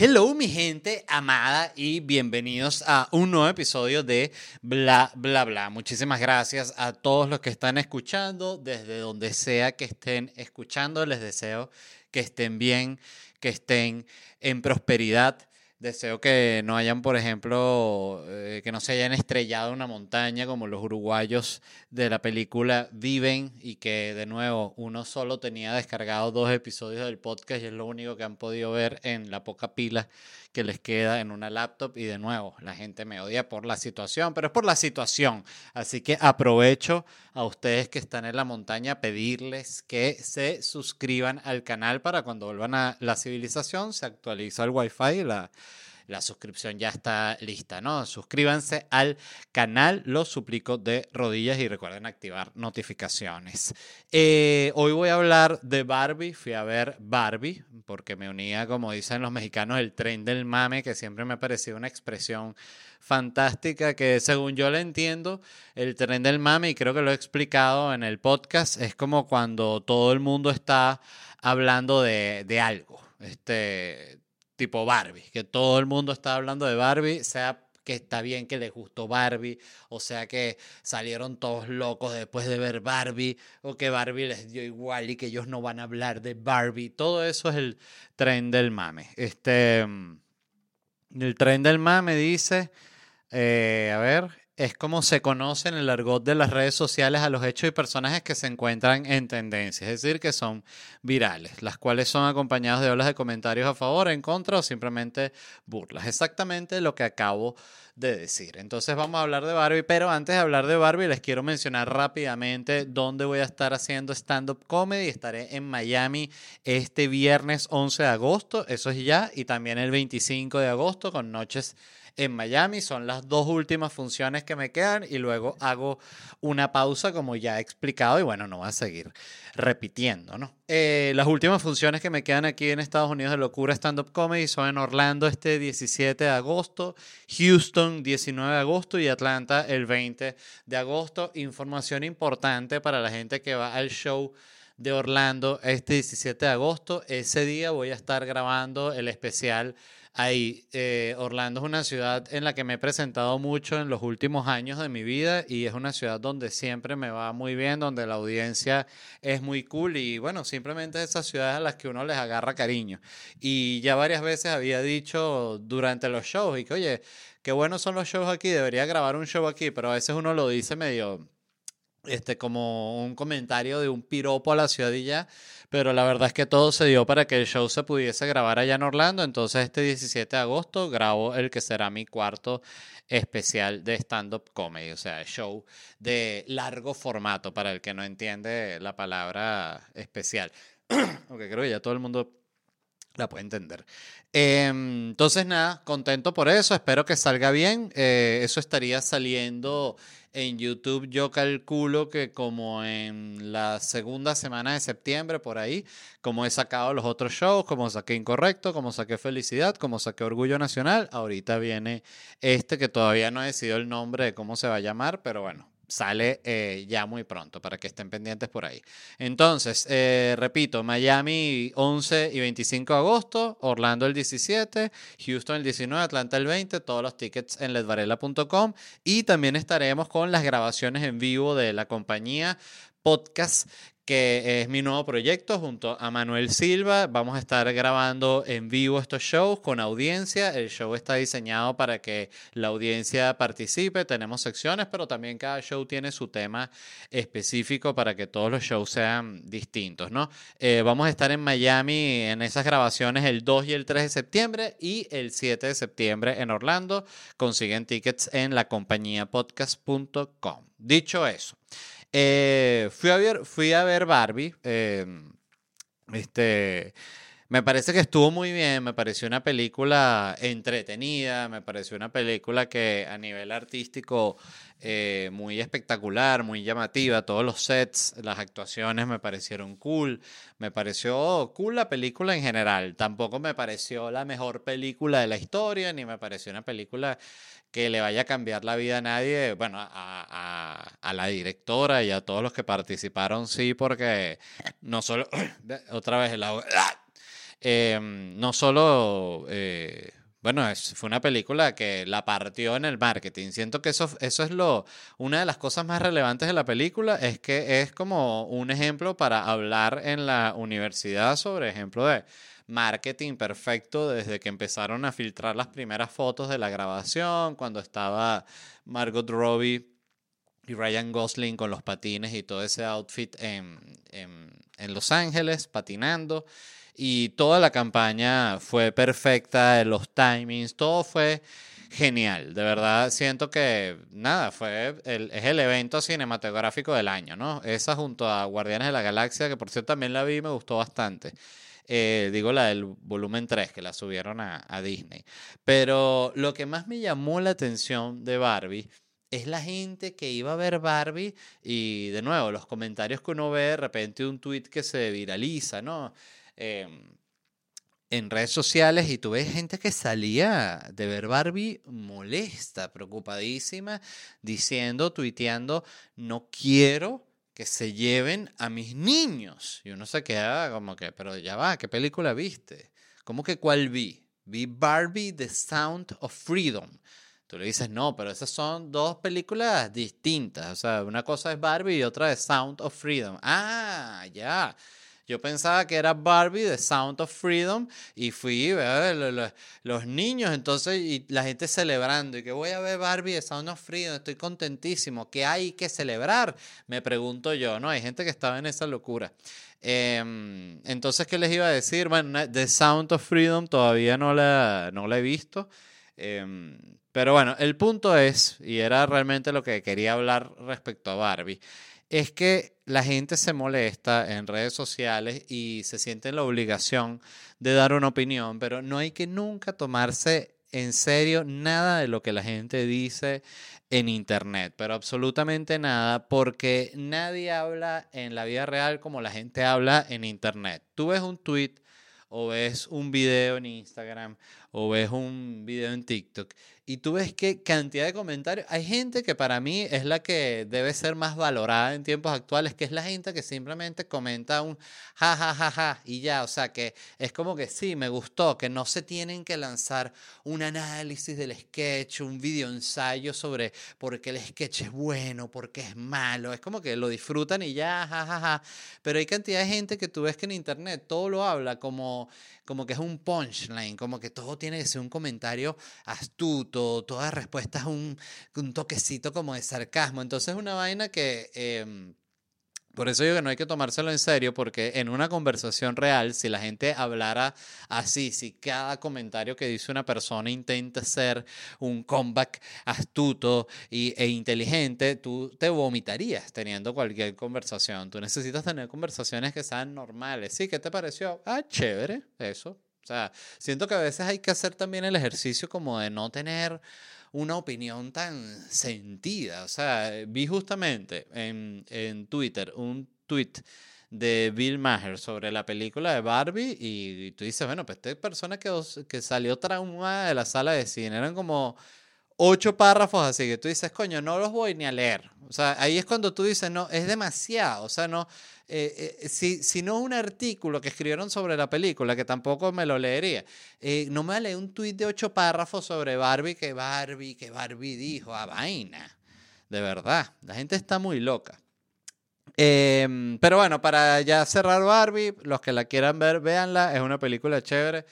Hello mi gente amada y bienvenidos a un nuevo episodio de Bla Bla Bla. Muchísimas gracias a todos los que están escuchando, desde donde sea que estén escuchando, les deseo que estén bien, que estén en prosperidad. Deseo que no hayan, por ejemplo, eh, que no se hayan estrellado una montaña como los uruguayos de la película Viven y que de nuevo uno solo tenía descargado dos episodios del podcast y es lo único que han podido ver en la poca pila que les queda en una laptop y de nuevo la gente me odia por la situación, pero es por la situación. Así que aprovecho a ustedes que están en la montaña pedirles que se suscriban al canal para cuando vuelvan a la civilización se actualiza el wifi y la la suscripción ya está lista, ¿no? Suscríbanse al canal, los suplico de rodillas y recuerden activar notificaciones. Eh, hoy voy a hablar de Barbie, fui a ver Barbie porque me unía, como dicen los mexicanos, el tren del mame, que siempre me ha parecido una expresión fantástica que según yo la entiendo, el tren del mame, y creo que lo he explicado en el podcast, es como cuando todo el mundo está hablando de, de algo. Este, tipo Barbie, que todo el mundo está hablando de Barbie, sea que está bien que les gustó Barbie, o sea que salieron todos locos después de ver Barbie, o que Barbie les dio igual y que ellos no van a hablar de Barbie. Todo eso es el tren del mame. Este, mm, el tren del mame dice, eh, a ver, es como se conoce en el argot de las redes sociales a los hechos y personajes que se encuentran en tendencia, es decir, que son virales, las cuales son acompañadas de olas de comentarios a favor, en contra o simplemente burlas. Exactamente lo que acabo de decir. Entonces vamos a hablar de Barbie, pero antes de hablar de Barbie les quiero mencionar rápidamente dónde voy a estar haciendo stand-up comedy. Estaré en Miami este viernes 11 de agosto, eso es ya, y también el 25 de agosto con noches en Miami. Son las dos últimas funciones que me quedan y luego hago una pausa como ya he explicado y bueno, no voy a seguir repitiendo, ¿no? Eh, las últimas funciones que me quedan aquí en Estados Unidos de Locura Stand Up Comedy son en Orlando este 17 de agosto, Houston 19 de agosto y Atlanta el 20 de agosto. Información importante para la gente que va al show de Orlando este 17 de agosto. Ese día voy a estar grabando el especial ahí. Eh, Orlando es una ciudad en la que me he presentado mucho en los últimos años de mi vida y es una ciudad donde siempre me va muy bien, donde la audiencia es muy cool y bueno, simplemente esas ciudades a las que uno les agarra cariño. Y ya varias veces había dicho durante los shows y que oye, qué buenos son los shows aquí, debería grabar un show aquí, pero a veces uno lo dice medio este, como un comentario de un piropo a la ciudad y ya, pero la verdad es que todo se dio para que el show se pudiese grabar allá en Orlando, entonces este 17 de agosto grabo el que será mi cuarto especial de stand-up comedy, o sea, show de largo formato, para el que no entiende la palabra especial, aunque creo que ya todo el mundo la puede entender. Em, entonces, nada, contento por eso, espero que salga bien. Eh, eso estaría saliendo en YouTube. Yo calculo que como en la segunda semana de septiembre, por ahí, como he sacado los otros shows, como saqué Incorrecto, como saqué Felicidad, como saqué Orgullo Nacional, ahorita viene este que todavía no he decidido el nombre de cómo se va a llamar, pero bueno, sale eh, ya muy pronto para que estén pendientes por ahí. Entonces, eh, repito, Miami 11 y 25 de agosto, Orlando el 17, Houston el 19, Atlanta el 20, todos los tickets en ledvarela.com y también estaremos con las grabaciones en vivo de la compañía podcast que es mi nuevo proyecto junto a Manuel Silva. Vamos a estar grabando en vivo estos shows con audiencia. El show está diseñado para que la audiencia participe. Tenemos secciones, pero también cada show tiene su tema específico para que todos los shows sean distintos, ¿no? Eh, vamos a estar en Miami en esas grabaciones el 2 y el 3 de septiembre y el 7 de septiembre en Orlando. Consiguen tickets en la compañía podcast.com. Dicho eso. Eh, fui, a ver, fui a ver Barbie. Em, este, me parece que estuvo muy bien, me pareció una película entretenida, me pareció una película que a nivel artístico eh, muy espectacular, muy llamativa, todos los sets, las actuaciones me parecieron cool, me pareció cool la película en general, tampoco me pareció la mejor película de la historia, ni me pareció una película que le vaya a cambiar la vida a nadie, bueno, a, la directora y a todos los que participaron, sí, porque no solo, otra vez el agua, em, no solo, eh, bueno, fue una película que la partió en el marketing. Siento que eso, eso es lo, una de las cosas más relevantes de la película, es que es como un ejemplo para hablar en la universidad sobre ejemplo de marketing perfecto desde que empezaron a filtrar las primeras fotos de la grabación, cuando estaba Margot Robbie y Ryan Gosling con los patines y todo ese outfit en, en, Los Ángeles, patinando. Y toda la campaña fue perfecta, los timings, todo fue genial. De verdad, siento que, nada, fue el, es el evento cinematográfico del año, ¿no? Esa junto a Guardianes de la Galaxia, que por cierto también la vi y me gustó bastante. Eh, digo la del volumen 3, que la subieron a, Disney. Pero lo que más me llamó la atención de Barbie es la gente que iba a ver Barbie y de nuevo los comentarios que uno ve de repente un tweet que se viraliza, ¿no? Em, en redes sociales y tú ves gente que salía de ver Barbie molesta, preocupadísima, diciendo, tuiteando, no quiero que se lleven a mis niños. Y uno se queda como que, pero ya va, ¿qué película viste? ¿Cómo que cuál vi? Vi Barbie, The Sound of Freedom. Tú le dices, no, pero esas son dos películas distintas. O sea, una cosa es Barbie y otra es Sound of Freedom. Ah, ya. Yo pensaba que era Barbie The Sound of Freedom y fui a ver los, niños, entonces, y la gente celebrando, y que voy a ver Barbie The Sound of Freedom, estoy contentísimo, ¿qué hay que celebrar? Me pregunto yo, ¿no? Hay gente que estaba en esa locura. Em, entonces, ¿qué les iba a decir? Bueno, The Sound of Freedom todavía no la, no la he visto. Em, pero bueno, el punto es, y era realmente lo que quería hablar respecto a Barbie, es que la gente se molesta en redes sociales y se siente en la obligación de dar una opinión, pero no hay que nunca tomarse en serio nada de lo que la gente dice en internet, pero absolutamente nada, porque nadie habla en la vida real como la gente habla en internet. Tú ves un tweet o ves un video en Instagram o ves un video en TikTok y tú ves qué cantidad de comentarios. Hay gente que para mí es la que debe ser más valorada en tiempos actuales, que es la gente que simplemente comenta un ja, ja, ja, ja y ya. O sea, que es como que sí, me gustó, que no se tienen que lanzar un análisis del sketch, un video ensayo sobre por qué el sketch es bueno, por qué es malo. Es como que lo disfrutan y ya, ja, ja, ja. Pero hay cantidad de gente que tú ves que en internet todo lo habla como como que es un punchline, como que todo tiene que ser un comentario astuto, toda respuesta es un, un toquecito como de sarcasmo. Entonces es una vaina que... Em, por eso digo que no hay que tomárselo en serio, porque en una conversación real, si la gente hablara así, si cada comentario que dice una persona intenta ser un comeback astuto y, e inteligente, tú te vomitarías teniendo cualquier conversación. Tú necesitas tener conversaciones que sean normales. ¿Sí? ¿Qué te pareció? Ah, chévere, eso. O sea, siento que a veces hay que hacer también el ejercicio como de no tener una opinión tan sentida. O sea, vi justamente en, en Twitter un tweet de Bill Maher sobre la película de Barbie y, tú dices, bueno, pues esta persona que, que salió traumada de la sala de cine, eran como ocho párrafos así que tú dices, coño, no los voy ni a leer. O sea, ahí es cuando tú dices, no, es demasiado. O sea, no, eh, eh, si, si, no un artículo que escribieron sobre la película, que tampoco me lo leería, eh, no me leer un tuit de ocho párrafos sobre Barbie, que Barbie, que Barbie dijo, a vaina. De verdad, la gente está muy loca. Em, pero bueno, para ya cerrar Barbie, los que la quieran ver, véanla. Es una película chévere.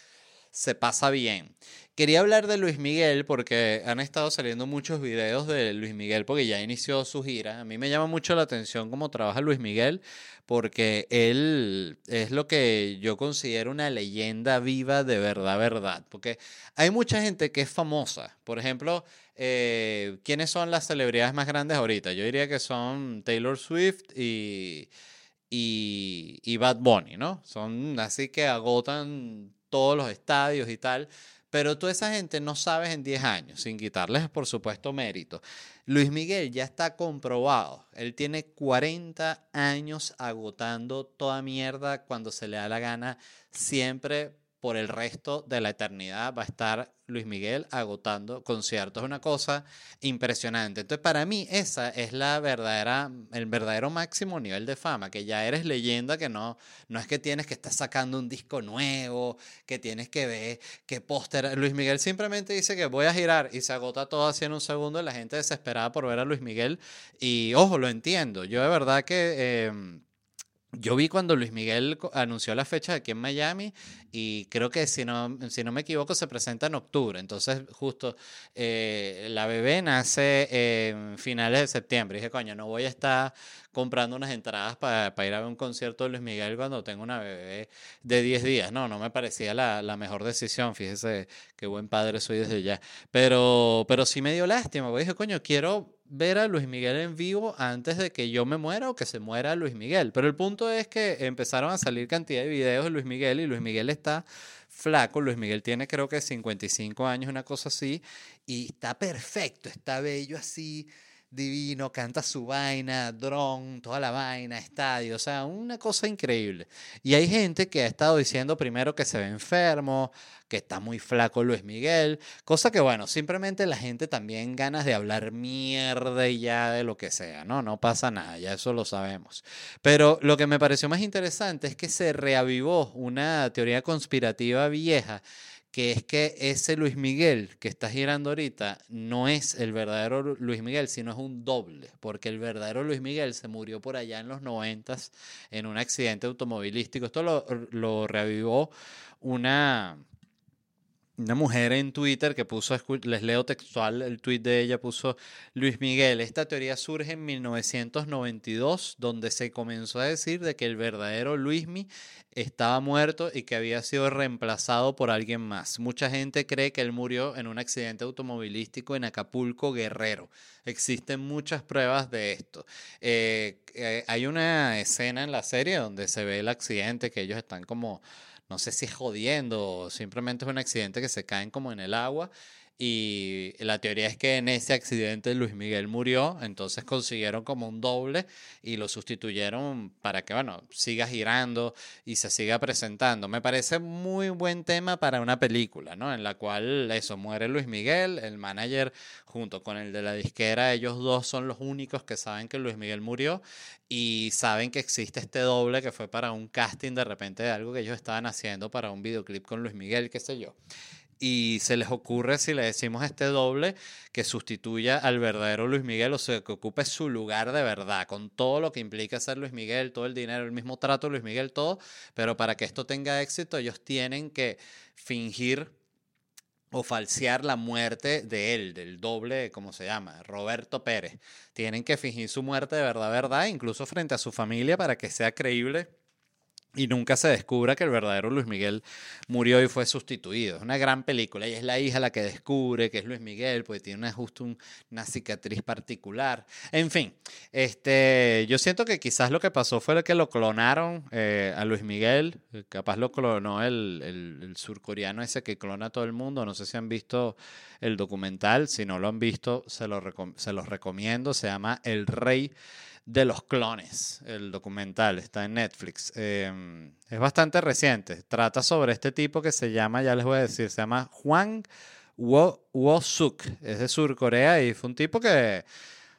Se pasa bien. Quería hablar de Luis Miguel porque han estado saliendo muchos videos de Luis Miguel porque ya inició su gira. A mí me llama mucho la atención cómo trabaja Luis Miguel porque él es lo que yo considero una leyenda viva de verdad, verdad. Porque hay mucha gente que es famosa. Por ejemplo, eh, ¿quiénes son las celebridades más grandes ahorita? Yo diría que son Taylor Swift y, y, y Bad Bunny, ¿no? Son así que agotan todos los estadios y tal. Pero toda esa gente no sabes en 10 años, sin quitarles, por supuesto, mérito. Luis Miguel ya está comprobado. Él tiene 40 años agotando toda mierda cuando se le da la gana, siempre por el resto de la eternidad va a estar Luis Miguel agotando conciertos. Es una cosa impresionante. Entonces, para mí, esa es la verdadera, el verdadero máximo nivel de fama, que ya eres leyenda, que no, no es que tienes que estar sacando un disco nuevo, que tienes que ver qué póster. Luis Miguel simplemente dice que voy a girar y se agota todo así en un segundo y la gente desesperada por ver a Luis Miguel. Y ojo, lo entiendo. Yo de verdad que... Em, yo vi cuando Luis Miguel anunció la fecha aquí en Miami y creo que si no, si no me equivoco se presenta en octubre. Entonces justo eh, la bebé nace en finales de septiembre. Y dije, coño, no voy a estar comprando unas entradas para, ir a ver un concierto de Luis Miguel cuando tengo una bebé de 10 días. No, no me parecía la, la, mejor decisión. Fíjese qué buen padre soy desde ya. Pero, pero sí me dio lástima. Dije, coño, quiero ver a Luis Miguel en vivo antes de que yo me muera o que se muera Luis Miguel. Pero el punto es que empezaron a salir cantidad de videos de Luis Miguel y Luis Miguel está flaco. Luis Miguel tiene creo que 55 años, una cosa así, y está perfecto, está bello así divino, canta su vaina, dron, toda la vaina, estadio, o sea, una cosa increíble. Y hay gente que ha estado diciendo primero que se ve enfermo, que está muy flaco Luis Miguel, cosa que bueno, simplemente la gente también ganas de hablar mierda y ya de lo que sea, ¿no? No pasa nada, ya eso lo sabemos. Pero lo que me pareció más interesante es que se reavivó una teoría conspirativa vieja que es que ese Luis Miguel que está girando ahorita no es el verdadero Luis Miguel, sino es un doble, porque el verdadero Luis Miguel se murió por allá en los noventas en un accidente automovilístico. Esto lo, lo reavivó una, una mujer en Twitter que puso, les leo textual el tweet de ella, puso Luis Miguel, esta teoría surge en 1992, donde se comenzó a decir de que el verdadero Luismi estaba muerto y que había sido reemplazado por alguien más. Mucha gente cree que él murió en un accidente automovilístico en Acapulco, Guerrero. Existen muchas pruebas de esto. Eh, eh, hay una escena en la serie donde se ve el accidente, que ellos están como no sé si es jodiendo o simplemente es un accidente que se caen como en el agua y la teoría es que en ese accidente Luis Miguel murió, entonces consiguieron como un doble y lo sustituyeron para que, bueno, siga girando y se siga presentando. Me parece muy buen tema para una película, ¿no? En la cual eso, muere Luis Miguel, el manager junto con el de la disquera, ellos dos son los únicos que saben que Luis Miguel murió y saben que existe este doble que fue para un casting de repente de algo que ellos estaban haciendo para un videoclip con Luis Miguel, qué sé yo y se les ocurre si le decimos este doble que sustituya al verdadero Luis Miguel, o sea, que ocupe su lugar de verdad, con todo lo que implica ser Luis Miguel, todo el dinero, el mismo trato Luis Miguel, todo, pero para que esto tenga éxito ellos tienen que fingir o falsear la muerte de él, del doble, ¿cómo se llama? Roberto Pérez. Tienen que fingir su muerte de verdad, verdad, incluso frente a su familia para que sea creíble y nunca se descubra que el verdadero Luis Miguel murió y fue sustituido. Es una gran película y es la hija la que descubre que es Luis Miguel, porque tiene una, justo una cicatriz particular. En fin, este, yo siento que quizás lo que pasó fue que lo clonaron eh, a Luis Miguel, capaz lo clonó el, el, surcoreano ese que clona a todo el mundo. No sé si han visto el documental, si no lo han visto, se, lo, se los recomiendo, se llama El Rey de los clones, el documental, está en Netflix. Em, es bastante reciente, trata sobre este tipo que se llama, ya les voy a decir, se llama Juan Wo-suk, es de Surcorea y fue un tipo que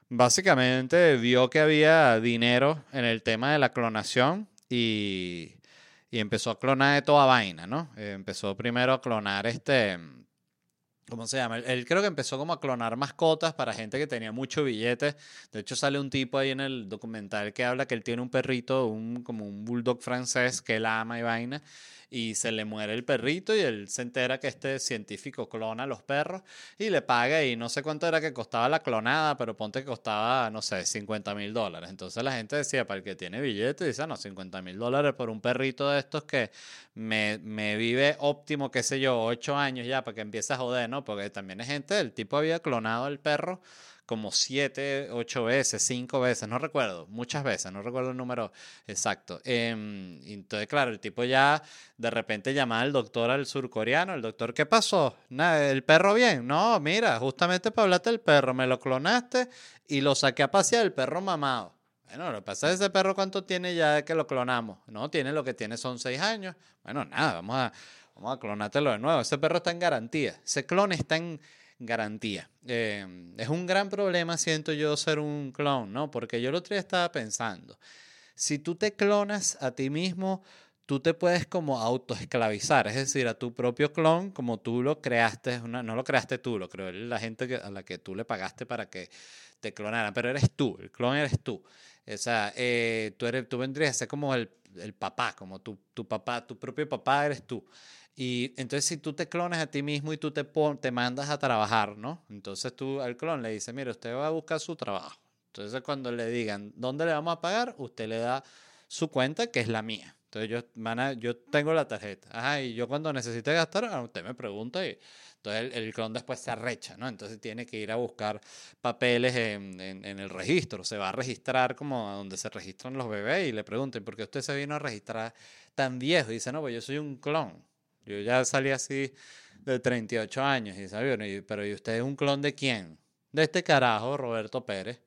básicamente vio que había dinero en el tema de la clonación y, y empezó a clonar de toda vaina, ¿no? empezó primero a clonar este ¿Cómo se llama? Él, creo que empezó como a clonar mascotas para gente que tenía mucho billete. De hecho, sale un tipo ahí en el documental que habla que él tiene un perrito, un, como un bulldog francés que él ama y vaina. Y se le muere el perrito y él se entera que este científico clona los perros y le paga y no sé cuánto era que costaba la clonada, pero ponte que costaba, no sé, 50 mil dólares. Entonces la gente decía, para el que tiene billete, dice, "Ah, no, 50 mil dólares por un perrito de estos que me, me vive óptimo, qué sé yo, ocho años ya, para que empiece a joder, ¿no? Porque también es gente, el tipo había clonado al perro como siete, ocho veces, cinco veces, no recuerdo, muchas veces, no recuerdo el número exacto. Y entonces, claro, el tipo ya de repente llamaba al doctor al surcoreano, el doctor, ¿qué pasó? Nada, ¿El perro bien? No, mira, justamente para hablarte del perro, me lo clonaste y lo saqué a pasear, el perro mamado. Bueno, lo que pasa es ese perro cuánto tiene ya de que lo clonamos. No, tiene lo que tiene son seis años. Bueno, nada, vamos a, vamos a clonártelo de nuevo. Ese perro está en garantía. Ese clon está en garantía. Eh, es un gran problema, siento yo, ser un clon, ¿no? Porque yo el otro día estaba pensando, si tú te clonas a ti mismo, tú te puedes como autoesclavizar, es decir, a tu propio clon, como tú lo creaste, no lo creaste tú, lo creó la gente que, a la que tú le pagaste para que te clonaran, pero eres tú, el clon eres tú. O sea, eh, tú, eres, tú vendrías a ser como el, el papá, como tu, tu papá, tu propio papá eres tú. Y entonces si tú te clonas a ti mismo y tú te, te mandas a trabajar, ¿no? Entonces tú al clon le dices, mire, usted va a buscar su trabajo. Entonces cuando le digan, ¿dónde le vamos a pagar? Usted le da su cuenta, que es la mía. Entonces yo, van yo tengo la tarjeta. Ajá, y yo cuando necesite gastar, ah, usted me pregunta y entonces el, el clon después se arrecha, ¿no? Entonces tiene que ir a buscar papeles en, en- en el registro. Se va a registrar como a donde se registran los bebés y le pregunten, ¿por qué usted se vino a registrar tan viejo? Y dice, no, pues yo soy un clon. Yo ya salí así de 38 años. Y dice, "Bueno, y- pero ¿y usted es un clon de quién? De este carajo, Roberto Pérez.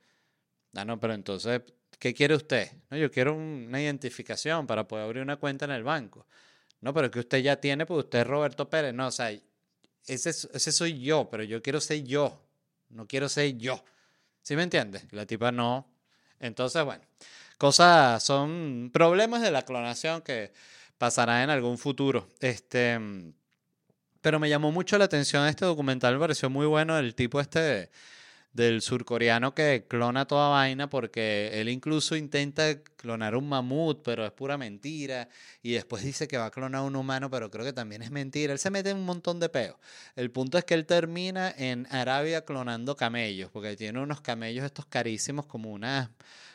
Ah, no, pero entonces, ¿qué quiere usted? No, yo quiero un- una identificación para poder abrir una cuenta en el banco. No, pero que usted ya tiene, pues usted es Roberto Pérez. No, o sea, ese, es- ese soy yo, pero yo quiero ser yo. No quiero ser yo. ¿Sí me entiendes? La tipa no. Entonces, bueno, cosas, son problemas de la clonación que pasará en algún futuro. Este, pero me llamó mucho la atención este documental, me pareció muy bueno el tipo este de- del surcoreano que clona toda vaina porque él incluso intenta clonar un mamut, pero es pura mentira. Y después dice que va a clonar un humano, pero creo que también es mentira. Él se mete en un montón de peos. El punto es que él termina en Arabia clonando camellos, porque tiene unos camellos estos carísimos como una,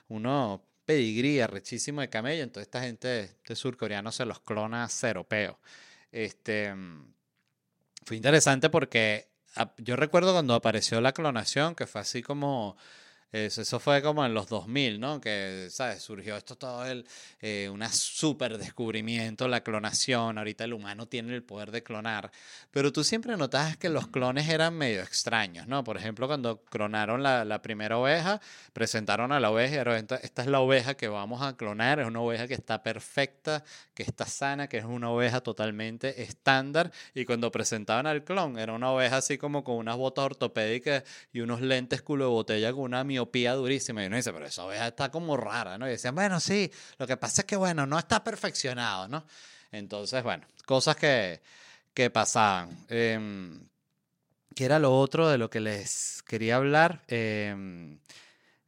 unos pedigrí arrechísimo de camello. Entonces esta gente, este surcoreano se los clona a cero peo. Este, mm, fue interesante porque yo recuerdo cuando apareció la clonación, que fue así como, eso, eso fue como en los 2000, ¿no? Que, ¿sabes? Surgió esto todo el, eh, un súper descubrimiento, la clonación, ahorita el humano tiene el poder de clonar, pero tú siempre notabas que los clones eran medio extraños, ¿no? Por ejemplo, cuando clonaron la, la primera oveja, presentaron a la oveja esta, es la oveja que vamos a clonar, es una oveja que está perfecta, que está sana, que es una oveja totalmente estándar. Y cuando presentaban al clon, era una oveja así como con unas botas ortopédicas y unos lentes culo de botella con una durísima. Y uno dice, pero esa oveja está como rara, ¿no? Y decían, bueno, sí, lo que pasa es que, bueno, no está perfeccionado, ¿no? Entonces, bueno, cosas que, que pasaban. Em, ¿Qué era lo otro de lo que les quería hablar? Em,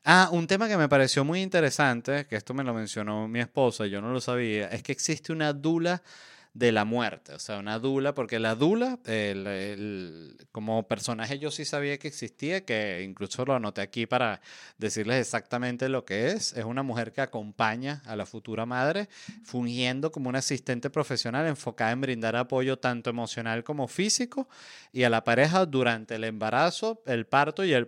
Ah, un tema que me pareció muy interesante, que esto me lo mencionó mi esposa, y yo no lo sabía, es que existe una dula de la muerte, o sea, una dula, porque la dula, el- como personaje yo sí sabía que existía, que incluso lo anoté aquí para decirles exactamente lo que es, es una mujer que acompaña a la futura madre, fungiendo como una asistente profesional enfocada en brindar apoyo tanto emocional como físico y a la pareja durante el embarazo, el parto y. El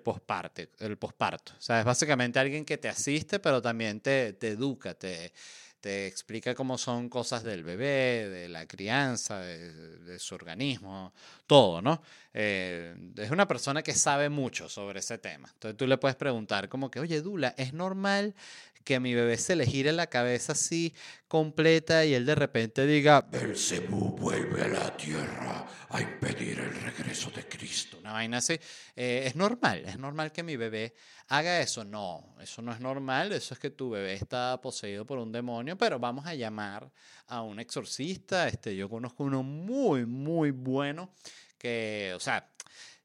posparto. O sea, es básicamente alguien que te asiste, pero también te, te educa, te, te explica cómo son cosas del bebé, de la crianza, de, su organismo, todo, ¿no? Eh, es una persona que sabe mucho sobre ese tema. Entonces tú le puedes preguntar como que, oye, Dula, ¿es normal que a mi bebé se le gire la cabeza así completa y él de repente diga, Belcebú vuelve a la tierra a impedir el regreso de Cristo. una vaina así. Eh, ¿Es normal? ¿Es normal que mi bebé haga eso? No, eso no es normal. Eso es que tu bebé está poseído por un demonio, pero vamos a llamar a un exorcista. Este, yo conozco uno muy, muy bueno que, o sea,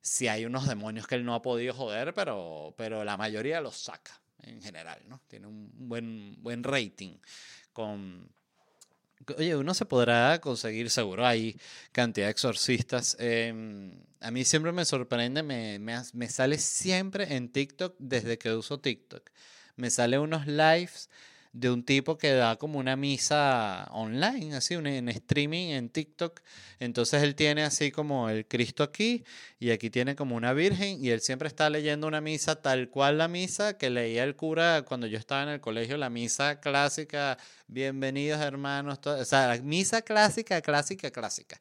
si hay unos demonios que él no ha podido joder, pero, pero la mayoría los saca en general, ¿no? Tiene un buen, buen rating con... Oye, uno se podrá conseguir seguro, hay cantidad de exorcistas. Em, a mí siempre me sorprende, me, me, me sale siempre en TikTok desde que uso TikTok. Me sale unos lives de un tipo que da como una misa online, así, en streaming en TikTok. Entonces él tiene así como el Cristo aquí y aquí tiene como una virgen y él siempre está leyendo una misa tal cual la misa que leía el cura cuando yo estaba en el colegio, la misa clásica, bienvenidos hermanos, o sea, la misa clásica, clásica, clásica.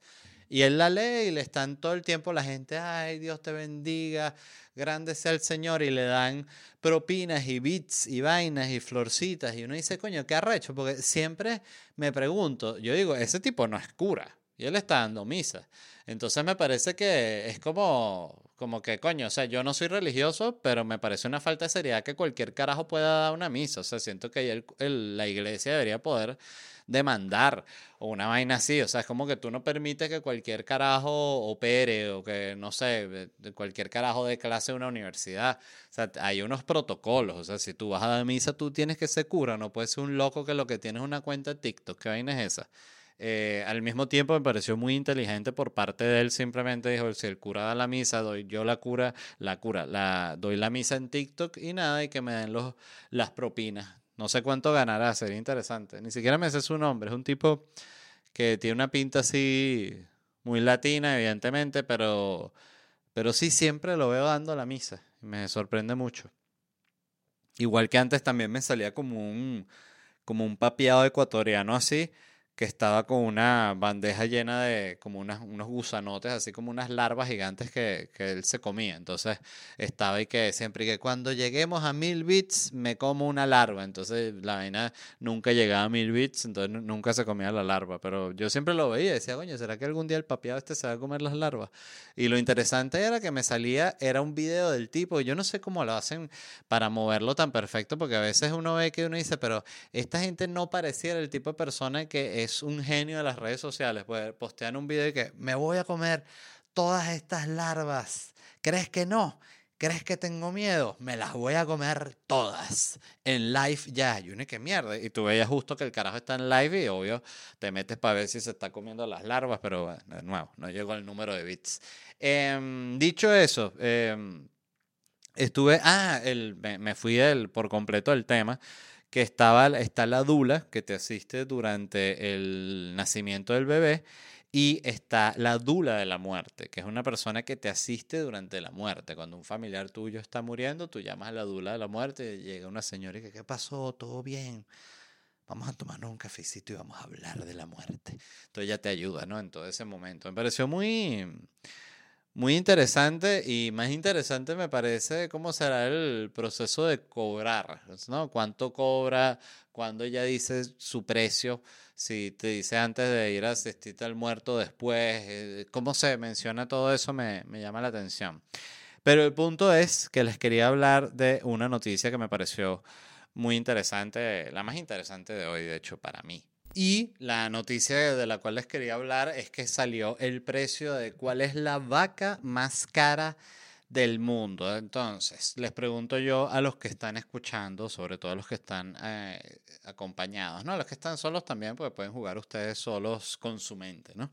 Y él la lee y le están todo el tiempo la gente, ay, Dios te bendiga, grande sea el Señor, y le dan propinas y bits y vainas y florcitas. Y uno dice, coño, qué arrecho, porque siempre me pregunto, yo digo, ese tipo no es cura, y él está dando misa. Entonces me parece que es como, como que, coño, o sea, yo no soy religioso, pero me parece una falta de seriedad que cualquier carajo pueda dar una misa. O sea, siento que la iglesia debería poder demandar o una vaina así. O sea, es como que tú no permites que cualquier carajo opere o que, no sé, cualquier carajo de clase de una universidad. O sea, hay unos protocolos. O sea, si tú vas a la misa, tú tienes que ser cura. No puedes ser un loco que lo que tienes es una cuenta de TikTok. ¿Qué vaina es esa? Eh, al mismo tiempo me pareció muy inteligente por parte de él, simplemente dijo, si el cura da la misa, doy yo la cura, la cura, la, doy la misa en TikTok y nada, y que me den los, las propinas. No sé cuánto ganará, sería interesante. Ni siquiera me sé su nombre. Es un tipo que tiene una pinta así muy latina, evidentemente, pero, pero sí siempre lo veo dando la misa. Me sorprende mucho. Igual que antes también me salía como un, como un papiado ecuatoriano así que estaba con una bandeja llena de como unas, unos gusanotes, así como unas larvas gigantes que, que, él se comía. Entonces estaba y que siempre que cuando lleguemos a mil bits me como una larva. Entonces la vaina nunca llegaba a mil bits, entonces nunca se comía la larva. Pero yo siempre lo veía decía, coño, ¿será que algún día el papiado este se va a comer las larvas? Y lo interesante era que me salía, era un video del tipo, yo no sé cómo lo hacen para moverlo tan perfecto, porque a veces uno ve que uno dice, pero esta gente no pareciera el tipo de persona que es un genio de las redes sociales. Pues postean un video y que me voy a comer todas estas larvas. ¿Crees que no? ¿Crees que tengo miedo? Me las voy a comer todas. En live ya. Y mierda. Y tú veías justo que el carajo está en live y obvio te metes para ver si se está comiendo las larvas, pero de nuevo, no llegó el número de bits. Em, dicho eso, em, estuve. Ah, el, me, fui el, por completo del tema que estaba, está la dula que te asiste durante el nacimiento del bebé y está la dula de la muerte, que es una persona que te asiste durante la muerte. Cuando un familiar tuyo está muriendo, tú llamas a la dula de la muerte y llega una señora y que, ¿qué pasó? ¿Todo bien? Vamos a tomarnos un cafecito y vamos a hablar de la muerte. Entonces ya te ayuda, ¿no? En todo ese momento. Me pareció muy muy interesante y más interesante me parece cómo será el proceso de cobrar, ¿no? ¿Cuánto cobra? Cuando ella dice su precio? Si te dice antes de ir a asistir al muerto después, eh, cómo se menciona todo eso me, me llama la atención. Pero el punto es que les quería hablar de una noticia que me pareció muy interesante, la más interesante de hoy, de hecho, para mí. Y la noticia de la cual les quería hablar es que salió el precio de cuál es la vaca más cara del mundo. Entonces, les pregunto yo a los que están escuchando, sobre todo a los que están eh, acompañados, ¿no? A los que están solos también, porque pueden jugar ustedes solos con su mente, ¿no?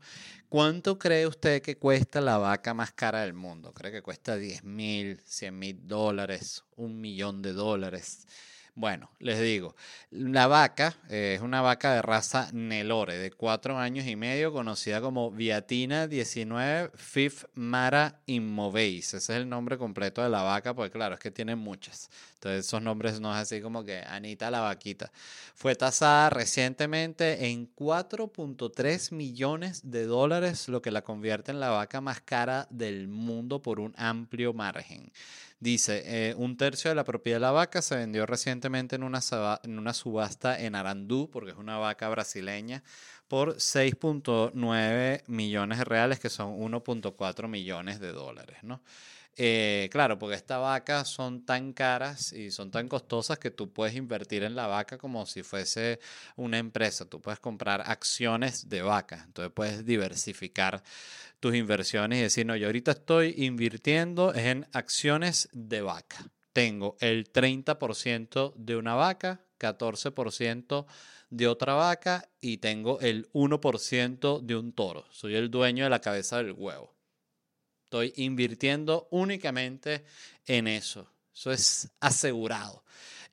¿Cuánto cree usted que cuesta la vaca más cara del mundo? ¿Cree que cuesta 10 mil, 100 mil dólares, un millón de dólares? Bueno, les digo, la vaca eh, es una vaca de raza Nelore de cuatro años y medio, conocida como Viatina 19 Fifth Mara Immoveis. Ese es el nombre completo de la vaca, porque claro, es que tiene muchas. Entonces esos nombres no es así como que Anita la vaquita. Fue tasada recientemente en 4.3 millones de dólares, lo que la convierte en la vaca más cara del mundo por un amplio margen. Dice, eh, un tercio de la propiedad de la vaca se vendió recientemente en una, en una subasta en Arandú, porque es una vaca brasileña, por 6.9 millones de reales, que son 1.4 millones de dólares. ¿no? Eh, claro, porque estas vacas son tan caras y son tan costosas que tú puedes invertir en la vaca como si fuese una empresa. Tú puedes comprar acciones de vaca. Entonces puedes diversificar tus inversiones y decir, no, yo ahorita estoy invirtiendo en acciones de vaca. Tengo el 30% de una vaca, 14% de otra vaca y tengo el 1% de un toro. Soy el dueño de la cabeza del huevo. Estoy invirtiendo únicamente en eso. Eso es asegurado.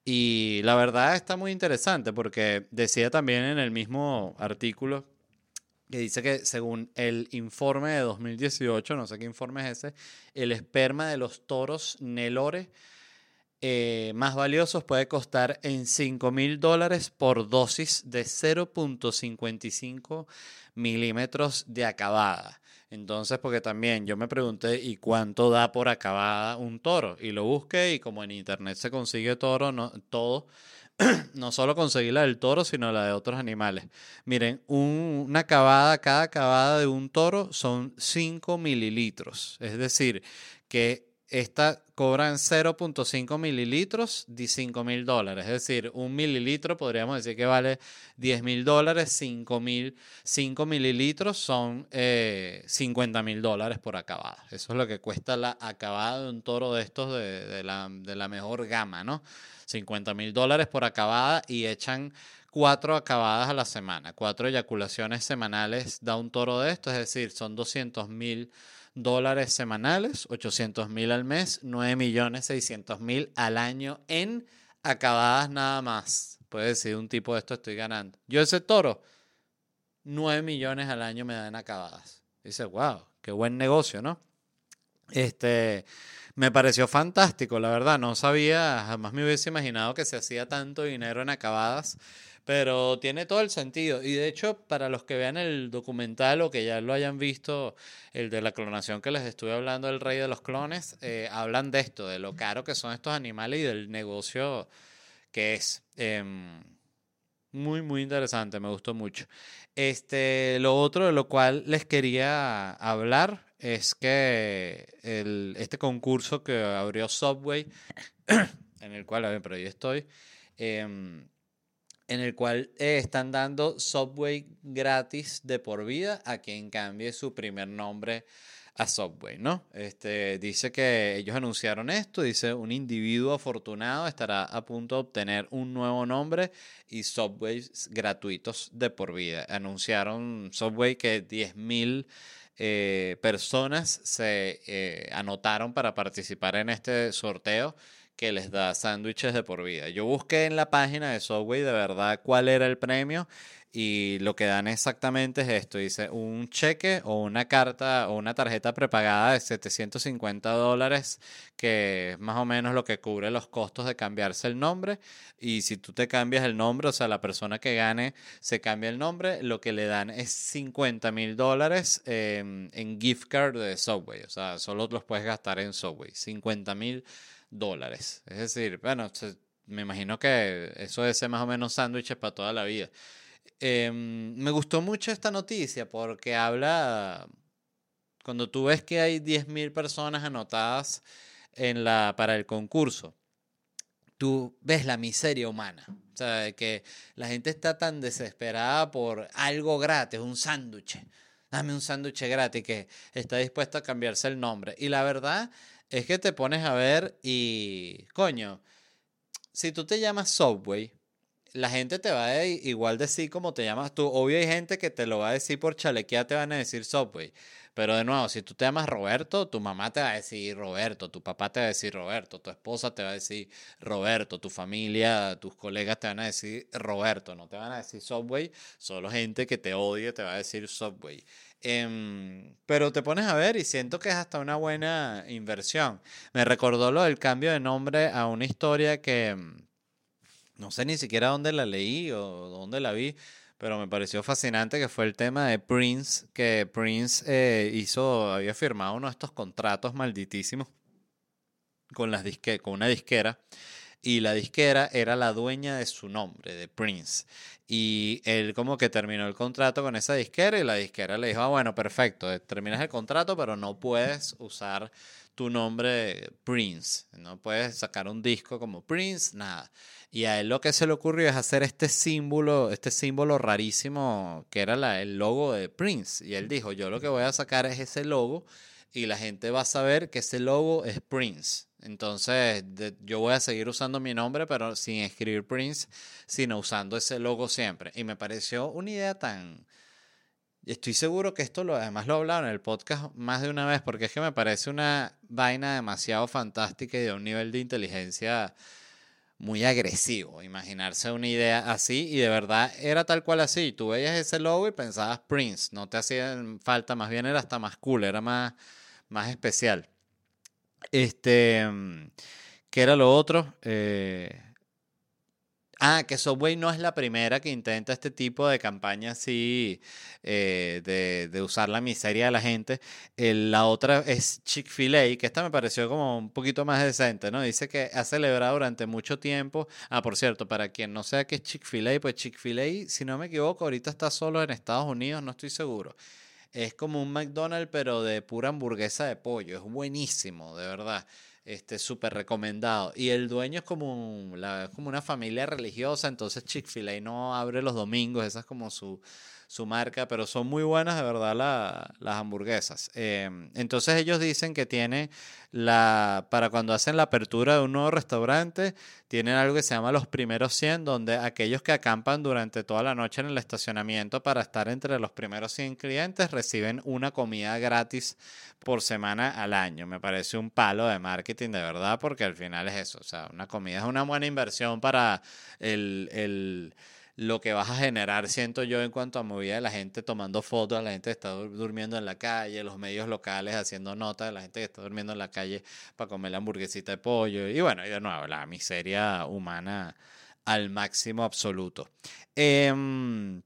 Y la verdad está muy interesante porque decía también en el mismo artículo que dice que según el informe de 2018, no sé qué informe es ese, el esperma de los toros Nelore eh, más valiosos puede costar en 5 mil dólares por dosis de 0.55 milímetros de acabada. Entonces, porque también yo me pregunté, ¿y cuánto da por acabada un toro? Y lo busqué y como en internet se consigue toro, no, todo, no solo conseguí la del toro, sino la de otros animales. Miren, una acabada, cada acabada de un toro son 5 mililitros. Es decir, que esta cobran 0.5 mililitros de 5 mil dólares. Es decir, un mililitro podríamos decir que vale 10 mil dólares, 5, mil, 5 mililitros son 50 eh, mil dólares por acabada. Eso es lo que cuesta la acabada de un toro de estos de, la, de la, mejor gama, ¿no? 50 mil dólares por acabada y echan cuatro acabadas a la semana, cuatro eyaculaciones semanales da un toro de esto, es decir, son 200 mil dólares semanales, 800 mil al mes, 9 millones 600 mil al año en acabadas nada más. Puede decir un tipo de esto estoy ganando. Yo ese toro, 9 millones al año me dan acabadas. Dice, wow, qué buen negocio, ¿no? Este, me pareció fantástico, la verdad. No sabía, jamás me hubiese imaginado que se hacía tanto dinero en acabadas. Pero tiene todo el sentido. Y de hecho, para los que vean el documental o que ya lo hayan visto, el de la clonación que les estuve hablando, el rey de los clones, eh, hablan de esto, de lo caro que son estos animales y del negocio que es. Em, muy, muy interesante, me gustó mucho. Este, lo otro de lo cual les quería hablar es que este concurso que abrió Subway, en el cual, pero yo estoy. Em, en el cual eh, están dando Subway gratis de por vida a quien cambie su primer nombre a Subway, ¿no? Este, dice que ellos anunciaron esto, dice un individuo afortunado estará a punto de obtener un nuevo nombre y Subways gratuitos de por vida. Anunciaron Subway que 10.000 eh, personas se eh, anotaron para participar en este sorteo que les da sándwiches de por vida. Yo busqué en la página de Subway de verdad cuál era el premio y lo que dan exactamente es esto. Dice un cheque o una carta o una tarjeta prepagada de 750 dólares, que es más o menos lo que cubre los costos de cambiarse el nombre. Y si tú te cambias el nombre, o sea, la persona que gane se cambia el nombre, lo que le dan es 50 mil dólares en gift card de Subway. O sea, solo los puedes gastar en Subway. 50 mil dólares. Es decir, bueno, me imagino que eso debe ser más o menos sándwiches para toda la vida. Em, me gustó mucho esta noticia porque habla, cuando tú ves que hay 10.000 personas anotadas en la, para el concurso, tú ves la miseria humana. O sea, que la gente está tan desesperada por algo gratis, un sándwich. Dame un sándwich gratis que está dispuesto a cambiarse el nombre. Y la verdad es que te pones a ver y, coño, si tú te llamas Subway, la gente te va a igual decir como te llamas tú. Obvio hay gente que te lo va a decir por chalequía, te van a decir Subway. Pero de nuevo, si tú te llamas Roberto, tu mamá te va a decir Roberto, tu papá te va a decir Roberto, tu esposa te va a decir Roberto, tu familia, tus colegas te van a decir Roberto, no te van a decir Subway, solo gente que te odie te va a decir Subway. Em, pero te pones a ver y siento que es hasta una buena inversión. Me recordó lo del cambio de nombre a una historia que no sé ni siquiera dónde la leí o dónde la vi, pero me pareció fascinante que fue el tema de Prince, que Prince eh, hizo, había firmado uno de estos contratos malditísimos con, las disque, con una disquera y la disquera era la dueña de su nombre, de Prince. Y él como que terminó el contrato con esa disquera y la disquera le dijo, ah, bueno, perfecto, terminas el contrato, pero no puedes usar tu nombre Prince. No puedes sacar un disco como Prince, nada. Y a él lo que se le ocurrió es hacer este símbolo, este símbolo rarísimo que era el logo de Prince. Y él dijo, yo lo que voy a sacar es ese logo y la gente va a saber que ese logo es Prince. Entonces, yo voy a seguir usando mi nombre, pero sin escribir Prince, sino usando ese logo siempre. Y me pareció una idea tan... Estoy seguro que esto lo, además lo he hablado en el podcast más de una vez, porque es que me parece una vaina demasiado fantástica y de un nivel de inteligencia muy agresivo. Imaginarse una idea así y de verdad era tal cual así. Tú veías ese logo y pensabas Prince, no te hacía falta, más bien era hasta más cool, era más, más especial. Este, mm, ¿qué era lo otro? Eh, ah, que Subway no es la primera que intenta este tipo de campaña así, eh, de, de, usar la miseria de la gente. la otra es Chick-fil-A, que esta me pareció como un poquito más decente, ¿no? Dice que ha celebrado durante mucho tiempo. Ah, por cierto, para quien no sea qué es Chick-fil-A, pues Chick-fil-A, si no me equivoco, ahorita está solo en Estados Unidos, no estoy seguro. Es como un McDonald's, pero de pura hamburguesa de pollo. Es buenísimo, de verdad. Este, súper recomendado. Y el dueño es como, la, como una familia religiosa, entonces Chick-fil-A no abre los domingos, esa es como su, su marca, pero son muy buenas de verdad las hamburguesas. Em, entonces ellos dicen que tiene la, para cuando hacen la apertura de un nuevo restaurante, tienen algo que se llama los primeros 100, donde aquellos que acampan durante toda la noche en el estacionamiento para estar entre los primeros 100 clientes reciben una comida gratis por semana al año. Me parece un palo de marketing de verdad, porque al final es eso, o sea, una comida es una buena inversión para el, el lo que vas a generar, siento yo, en cuanto a movida de la gente tomando fotos, la gente que está durmiendo en la calle, los medios locales haciendo notas de la gente que está durmiendo en la calle para comer la hamburguesita de pollo. Y bueno, y de nuevo, la miseria humana al máximo absoluto. Em,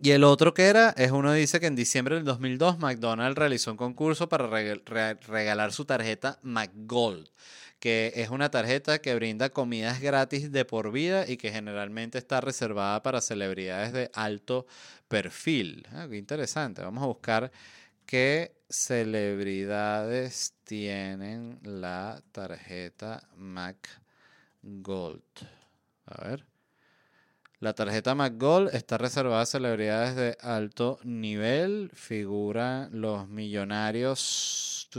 y el otro que era, es uno dice que en diciembre del 2002 McDonald's realizó un concurso para regalar su tarjeta McGold que es una tarjeta que brinda comidas gratis de por vida y que generalmente está reservada para celebridades de alto perfil. Ah, qué interesante. Vamos a buscar qué celebridades tienen la tarjeta Mac Gold. A ver. La tarjeta McGold está reservada a celebridades de alto nivel. Figuran los millonarios.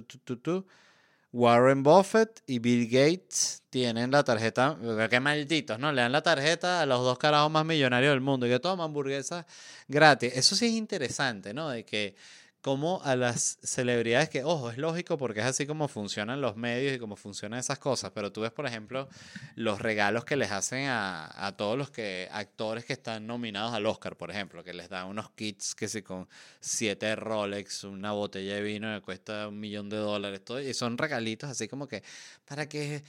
Warren Buffett y Bill Gates tienen la tarjeta, qué malditos, ¿no? Le dan la tarjeta a los dos carajos más millonarios del mundo y que toman hamburguesas gratis. Eso sí es interesante, ¿no? De que como a las celebridades que, ojo, es lógico porque es así como funcionan los medios y cómo funcionan esas cosas, pero tú ves, por ejemplo, los regalos que les hacen a, todos los que, actores que están nominados al Oscar, por ejemplo, que les dan unos kits que si con siete Rolex, una botella de vino que cuesta un millón de dólares, todo, y son regalitos así como que, para que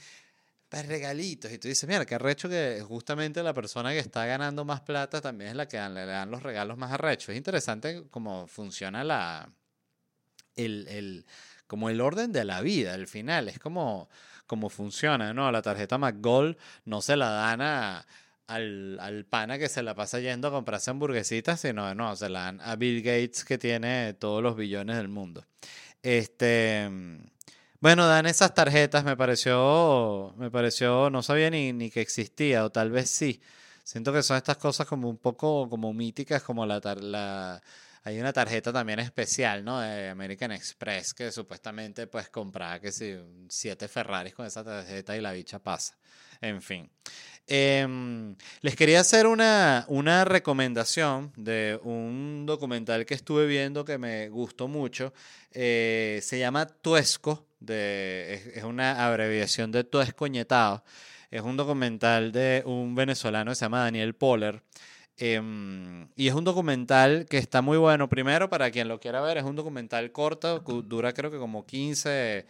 para regalitos. Y tú dices, mira, qué arrecho que justamente la persona que está ganando más plata también es la que le dan los regalos más arrechos. Es interesante cómo funciona la, el, el, como el orden de la vida al final. Es como, como funciona, ¿no? La tarjeta McGold no se la dan a, al, al, pana que se la pasa yendo a comprarse hamburguesitas, sino no, se la dan a Bill Gates que tiene todos los billones del mundo. Este... Bueno, dan esas tarjetas, me pareció, me pareció, no sabía ni, ni que existía, o tal vez sí. Siento que son estas cosas como un poco como míticas, como la, la hay una tarjeta también especial, ¿no? De American Express, que supuestamente pues comprar que si siete Ferraris con esa tarjeta y la bicha pasa. En fin. Em, les quería hacer una, una recomendación de un documental que estuve viendo que me gustó mucho. Eh, se llama Tuesco de, es, una abreviación de Todo Escoñetado. Es un documental de un venezolano que se llama Daniel Poller. Em, y es un documental que está muy bueno. Primero, para quien lo quiera ver, es un documental corto, dura creo que como 15,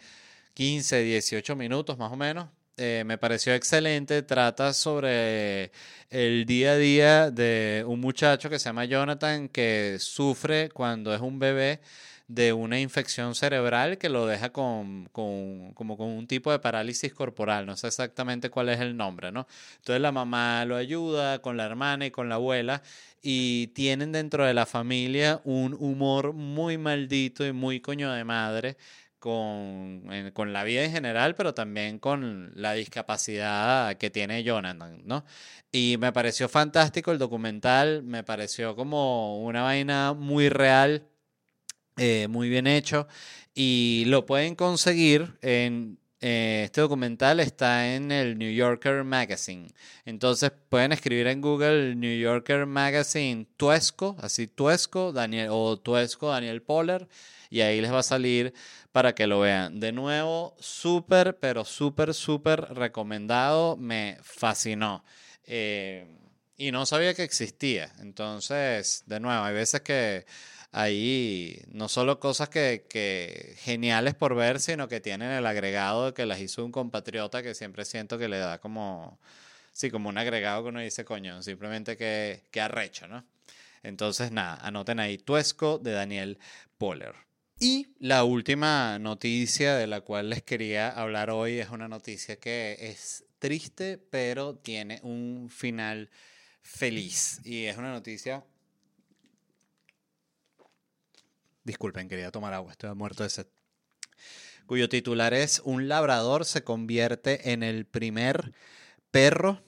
15 18 minutos más o menos. Eh, me pareció excelente. Trata sobre el día a día de un muchacho que se llama Jonathan que sufre cuando es un bebé de una infección cerebral que lo deja con, con, como con un tipo de parálisis corporal, no sé exactamente cuál es el nombre, ¿no? Entonces la mamá lo ayuda con la hermana y con la abuela y tienen dentro de la familia un humor muy maldito y muy coño de madre con, con la vida en general, pero también con la discapacidad que tiene Jonathan, ¿no? Y me pareció fantástico el documental, me pareció como una vaina muy real, eh, muy bien hecho, y lo pueden conseguir en... eh, este documental está en el New Yorker Magazine. Entonces pueden escribir en Google New Yorker Magazine Tuesco, así Tuesco, Daniel, o Tuesco Daniel Poller, y ahí les va a salir para que lo vean. De nuevo, súper, pero súper, súper recomendado. Me fascinó. Eh, y no sabía que existía. Entonces, de nuevo, hay veces que hay no solo cosas que, que geniales por ver, sino que tienen el agregado que las hizo un compatriota que siempre siento que le da como, sí, como un agregado que uno dice, coño, simplemente que, que arrecho, ¿no? Entonces, nada, anoten ahí Tuesco de Daniel Poller. Y la última noticia de la cual les quería hablar hoy es una noticia que es triste, pero tiene un final feliz. Y es una noticia... Disculpen, quería tomar agua, estoy muerto de sed. Cuyo titular es Un labrador se convierte en el primer perro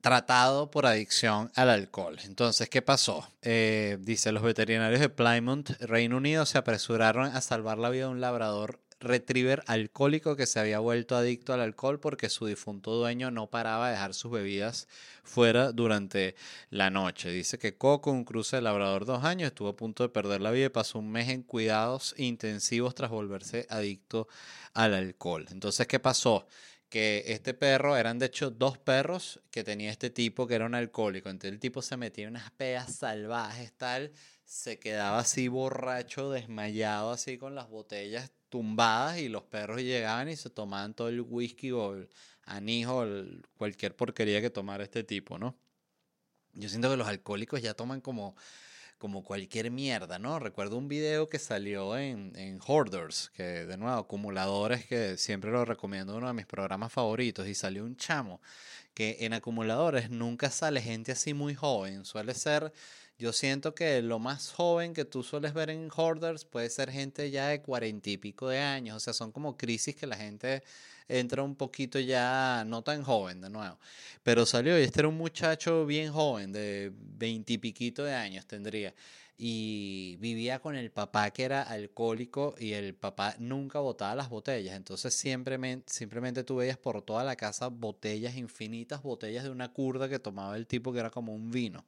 tratado por adicción al alcohol. Entonces, ¿qué pasó? Eh, dice, los veterinarios de Plymouth, Reino Unido, se apresuraron a salvar la vida de un labrador retriever alcohólico que se había vuelto adicto al alcohol porque su difunto dueño no paraba de dejar sus bebidas fuera durante la noche. Dice que Coco, un cruce de labrador dos años, estuvo a punto de perder la vida y pasó un mes en cuidados intensivos tras volverse adicto al alcohol. Entonces, ¿qué pasó? que este perro, eran de hecho dos perros que tenía este tipo que era un alcohólico. Entonces el tipo se metía en unas peas salvajes, tal, se quedaba así borracho, desmayado, así con las botellas tumbadas y los perros llegaban y se tomaban todo el whisky o el anís o cualquier porquería que tomara este tipo, ¿no? Yo siento que los alcohólicos ya toman como como cualquier mierda, ¿no? Recuerdo un video que salió en, en Hoarders, que de nuevo, acumuladores, que siempre lo recomiendo, uno de mis programas favoritos, y salió un chamo, que en acumuladores nunca sale gente así muy joven, suele ser, yo siento que lo más joven que tú sueles ver en Hoarders puede ser gente ya de cuarenta y pico de años, o sea, son como crisis que la gente entra un poquito ya, no tan joven de nuevo. Pero salió y este era un muchacho bien joven, de veintipiquito de años tendría. Y vivía con el papá que era alcohólico y el papá nunca botaba las botellas. Entonces simplemente, simplemente tú veías por toda la casa botellas infinitas, botellas de una curda que tomaba el tipo que era como un vino.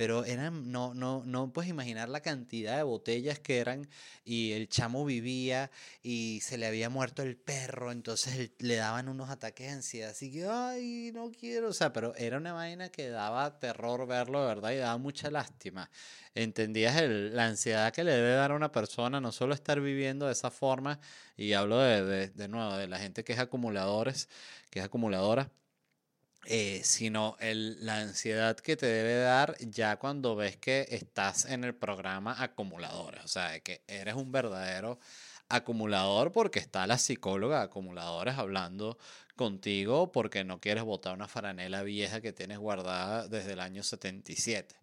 Pero eran, no, no, no puedes imaginar la cantidad de botellas que eran y el chamo vivía y se le había muerto el perro, entonces le daban unos ataques de ansiedad, así que, ay, no quiero, o sea, pero era una vaina que daba terror verlo, de verdad, y daba mucha lástima. Entendías el- la ansiedad que le debe dar a una persona, no solo estar viviendo de esa forma, y hablo de, de, de nuevo, de la gente que es acumuladores, que es acumuladora eh, sino el- la ansiedad que te debe dar ya cuando ves que estás en el programa acumuladores, o sea, que eres un verdadero acumulador porque está la psicóloga acumuladores hablando contigo porque no quieres botar una faranela vieja que tienes guardada desde el año 77.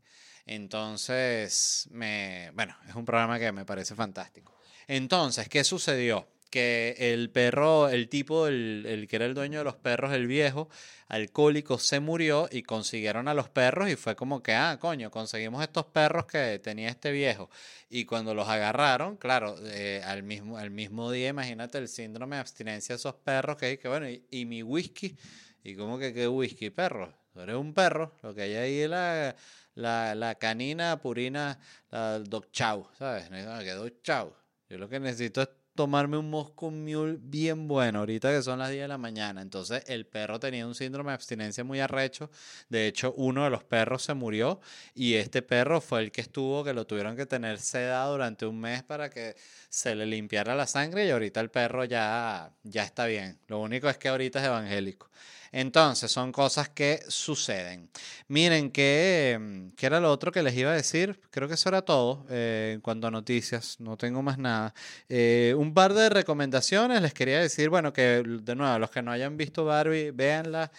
Entonces, me, bueno, es un programa que me parece fantástico. Entonces, ¿qué sucedió? Que el perro, el tipo, el, el que era el dueño de los perros, el viejo, alcohólico, se murió y consiguieron a los perros y fue como que, ah, coño, conseguimos estos perros que tenía este viejo. Y cuando los agarraron, claro, eh, al, mismo, al mismo día, imagínate el síndrome de abstinencia de esos perros que, que bueno, y, mi whisky, y como que qué whisky, perro, tú eres un perro, lo que hay ahí es la, la, la canina purina, la Dog Chow, ¿sabes? No, Chow. Yo lo que necesito es tomarme un Moscow Mule bien bueno, ahorita que son las 10 de la mañana. Entonces el perro tenía un síndrome de abstinencia muy arrecho. De hecho, uno de los perros se murió y este perro fue el que estuvo, que lo tuvieron que tener sedado durante un mes para que se le limpiara la sangre y ahorita el perro ya, ya está bien. Lo único es que ahorita es evangélico. Entonces, son cosas que suceden. Miren, ¿qué, qué era lo otro que les iba a decir? Creo que eso era todo eh, en cuanto a noticias. No tengo más nada. Eh, un par de recomendaciones. Les quería decir, bueno, que de nuevo, los que no hayan visto Barbie, véanla.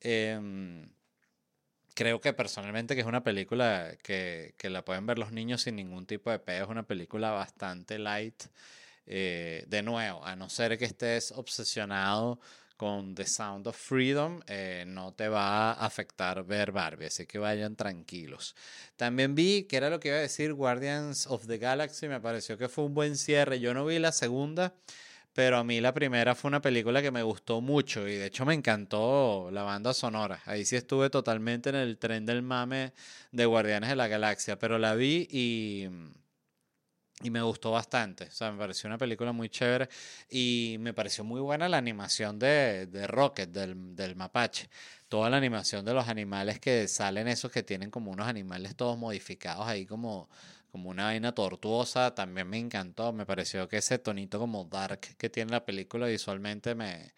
Em, creo que personalmente que es una película que, que la pueden ver los niños sin ningún tipo de peo. Es una película bastante light. eh, de nuevo, a no ser que estés obsesionado con The Sound of Freedom, eh, no te va a afectar ver Barbie, así que vayan tranquilos. También vi, que era lo que iba a decir, Guardians of the Galaxy, me pareció que fue un buen cierre. Yo no vi la segunda, pero a mí la primera fue una película que me gustó mucho y de hecho me encantó la banda sonora. Ahí sí estuve totalmente en el tren del mame de Guardianes de la Galaxia, pero la vi y y me gustó bastante. O sea, me pareció una película muy chévere. Y me pareció muy buena la animación de, de Rocket, del, del, mapache. Toda la animación de los animales que salen, esos que tienen como unos animales todos modificados ahí, como, como una vaina tortuosa. También me encantó. Me pareció que ese tonito como dark que tiene la película visualmente me,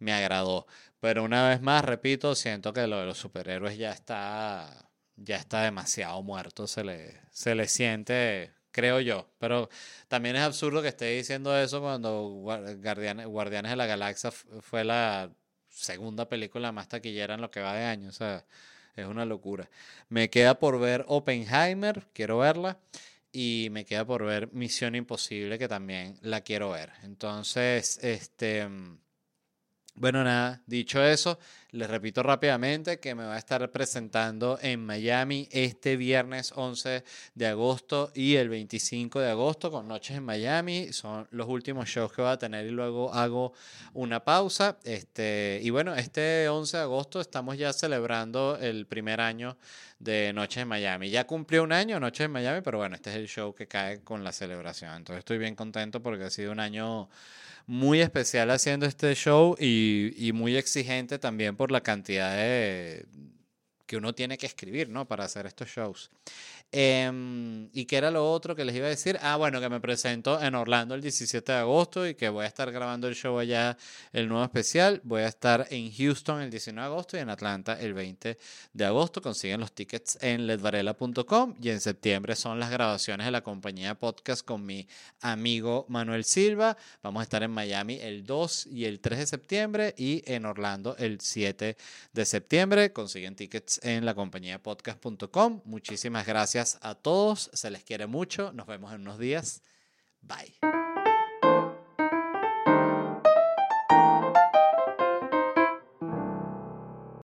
me agradó. Pero una vez más, repito, siento que lo de los superhéroes ya está. Ya está demasiado muerto, se le, se le siente creo yo. Pero también es absurdo que esté diciendo eso cuando Guardianes, de la Galaxia fue la segunda película más taquillera en lo que va de año. O sea, es una locura. Me queda por ver Oppenheimer, quiero verla. Y me queda por ver Misión Imposible, que también la quiero ver. Entonces, este bueno, nada, dicho eso, les repito rápidamente que me va a estar presentando en Miami este viernes 11 de agosto y el 25 de agosto con Noches en Miami. Son los últimos shows que voy a tener y luego hago una pausa. Este, y bueno, este 11 de agosto estamos ya celebrando el primer año de Noches en Miami. Ya cumplió un año Noches en Miami, pero bueno, este es el show que cae con la celebración. Entonces estoy bien contento porque ha sido un año muy especial haciendo este show y, y muy exigente también por la cantidad de, que uno tiene que escribir, ¿no? Para hacer estos shows. Em, ¿Y qué era lo otro que les iba a decir? Ah, bueno, que me presento en Orlando el 17 de agosto y que voy a estar grabando el show allá, el nuevo especial. Voy a estar en Houston el 19 de agosto y en Atlanta el 20 de agosto. Consiguen los tickets en ledvarela.com y en septiembre son las grabaciones de la compañía podcast con mi amigo Manuel Silva. Vamos a estar en Miami el 2 y el 3 de septiembre y en Orlando el 7 de septiembre. Consiguen tickets en la compañía podcast.com. Muchísimas gracias a todos. Se les quiere mucho. Nos vemos en unos días. Bye.